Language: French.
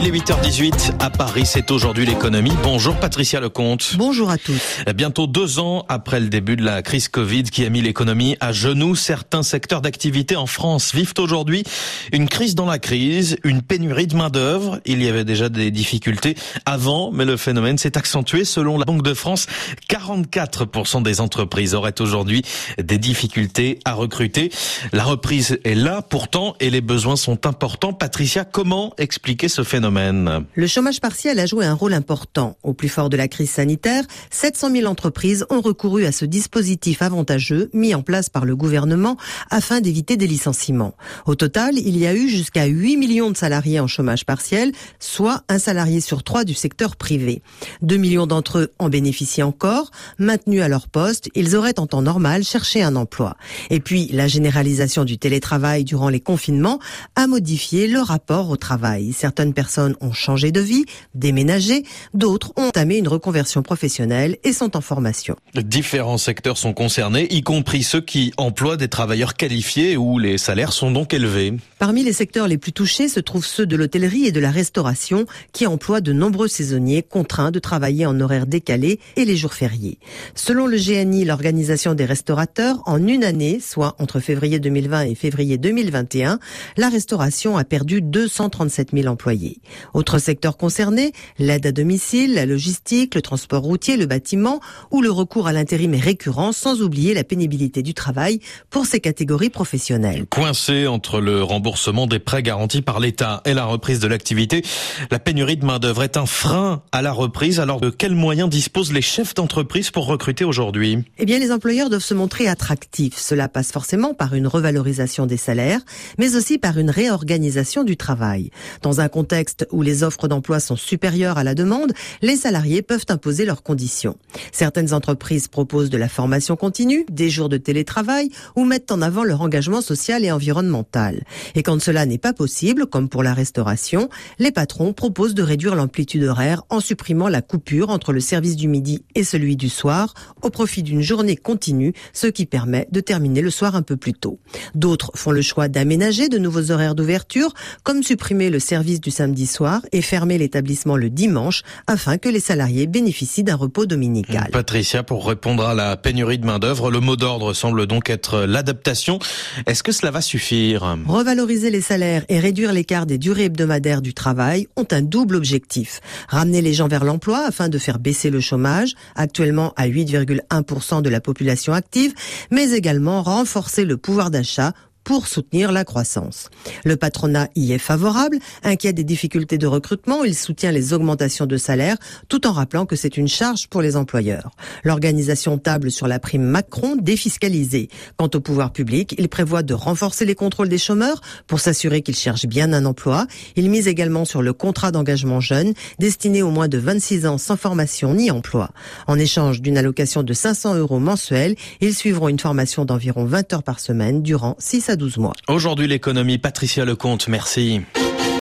Il est 8h18 à Paris, c'est aujourd'hui l'économie. Bonjour Patricia Lecomte. Bonjour à tous. Bientôt deux ans après le début de la crise Covid qui a mis l'économie à genoux, certains secteurs d'activité en France vivent aujourd'hui une crise dans la crise, une pénurie de main d'œuvre. Il y avait déjà des difficultés avant, mais le phénomène s'est accentué. Selon la Banque de France, 44% des entreprises auraient aujourd'hui des difficultés à recruter. La reprise est là pourtant et les besoins sont importants. Patricia, comment expliquer ce phénomène? Le chômage partiel a joué un rôle important. Au plus fort de la crise sanitaire, 700 000 entreprises ont recouru à ce dispositif avantageux mis en place par le gouvernement afin d'éviter des licenciements. Au total, il y a eu jusqu'à 8 millions de salariés en chômage partiel, soit un salarié sur trois du secteur privé. 2 millions d'entre eux en bénéficient encore. Maintenus à leur poste, ils auraient en temps normal cherché un emploi. Et puis, la généralisation du télétravail durant les confinements a modifié le rapport au travail. Certaines personnes ont changé de vie, déménagé, d'autres ont entamé une reconversion professionnelle et sont en formation. Différents secteurs sont concernés, y compris ceux qui emploient des travailleurs qualifiés où les salaires sont donc élevés. Parmi les secteurs les plus touchés se trouvent ceux de l'hôtellerie et de la restauration qui emploient de nombreux saisonniers contraints de travailler en horaire décalé et les jours fériés. Selon le GNI, l'organisation des restaurateurs, en une année, soit entre février 2020 et février 2021, la restauration a perdu 237 000 employés. Autres secteurs concernés, l'aide à domicile, la logistique, le transport routier, le bâtiment ou le recours à l'intérim est récurrent, sans oublier la pénibilité du travail pour ces catégories professionnelles. Coincé entre le remboursement des prêts garantis par l'État et la reprise de l'activité, la pénurie de main-d'œuvre est un frein à la reprise. Alors de quels moyens disposent les chefs d'entreprise pour recruter aujourd'hui? Eh bien, les employeurs doivent se montrer attractifs. Cela passe forcément par une revalorisation des salaires, mais aussi par une réorganisation du travail. Dans un contexte où les offres d'emploi sont supérieures à la demande, les salariés peuvent imposer leurs conditions. Certaines entreprises proposent de la formation continue, des jours de télétravail ou mettent en avant leur engagement social et environnemental. Et quand cela n'est pas possible, comme pour la restauration, les patrons proposent de réduire l'amplitude horaire en supprimant la coupure entre le service du midi et celui du soir au profit d'une journée continue, ce qui permet de terminer le soir un peu plus tôt. D'autres font le choix d'aménager de nouveaux horaires d'ouverture, comme supprimer le service du samedi soir et fermer l'établissement le dimanche afin que les salariés bénéficient d'un repos dominical. Patricia, pour répondre à la pénurie de main-d'œuvre, le mot d'ordre semble donc être l'adaptation. Est-ce que cela va suffire? Revaloriser les salaires et réduire l'écart des durées hebdomadaires du travail ont un double objectif. Ramener les gens vers l'emploi afin de faire baisser le chômage, actuellement à 8,1% de la population active, mais également renforcer le pouvoir d'achat pour soutenir la croissance. Le patronat y est favorable, inquiet des difficultés de recrutement, il soutient les augmentations de salaire tout en rappelant que c'est une charge pour les employeurs. L'organisation table sur la prime Macron défiscalisée. Quant au pouvoir public, il prévoit de renforcer les contrôles des chômeurs pour s'assurer qu'ils cherchent bien un emploi. Il mise également sur le contrat d'engagement jeune destiné aux moins de 26 ans sans formation ni emploi. En échange d'une allocation de 500 euros mensuels, ils suivront une formation d'environ 20 heures par semaine durant 6 à 12 mois. Aujourd'hui, l'économie, Patricia Lecomte, merci.